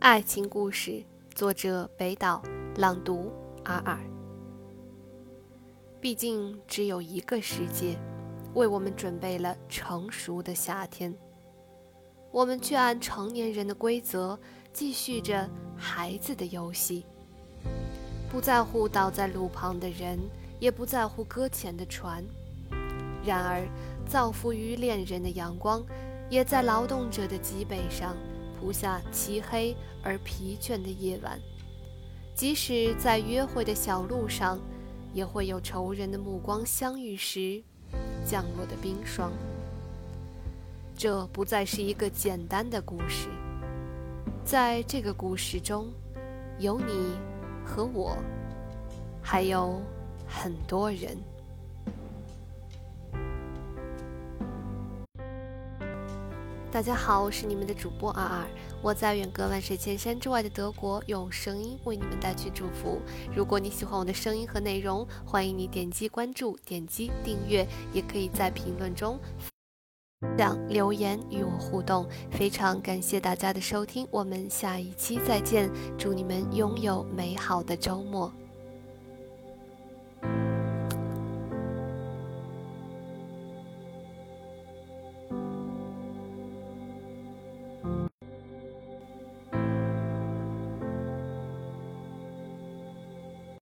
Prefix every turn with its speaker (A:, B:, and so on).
A: 爱情故事，作者北岛，朗读阿尔。毕竟只有一个世界，为我们准备了成熟的夏天，我们却按成年人的规则继续着孩子的游戏，不在乎倒在路旁的人，也不在乎搁浅的船。然而，造福于恋人的阳光，也在劳动者的脊背上。铺下漆黑而疲倦的夜晚，即使在约会的小路上，也会有仇人的目光相遇时降落的冰霜。这不再是一个简单的故事，在这个故事中，有你和我，还有很多人。大家好，我是你们的主播二二，我在远隔万水千山之外的德国，用声音为你们带去祝福。如果你喜欢我的声音和内容，欢迎你点击关注、点击订阅，也可以在评论中分享留言与我互动。非常感谢大家的收听，我们下一期再见，祝你们拥有美好的周末。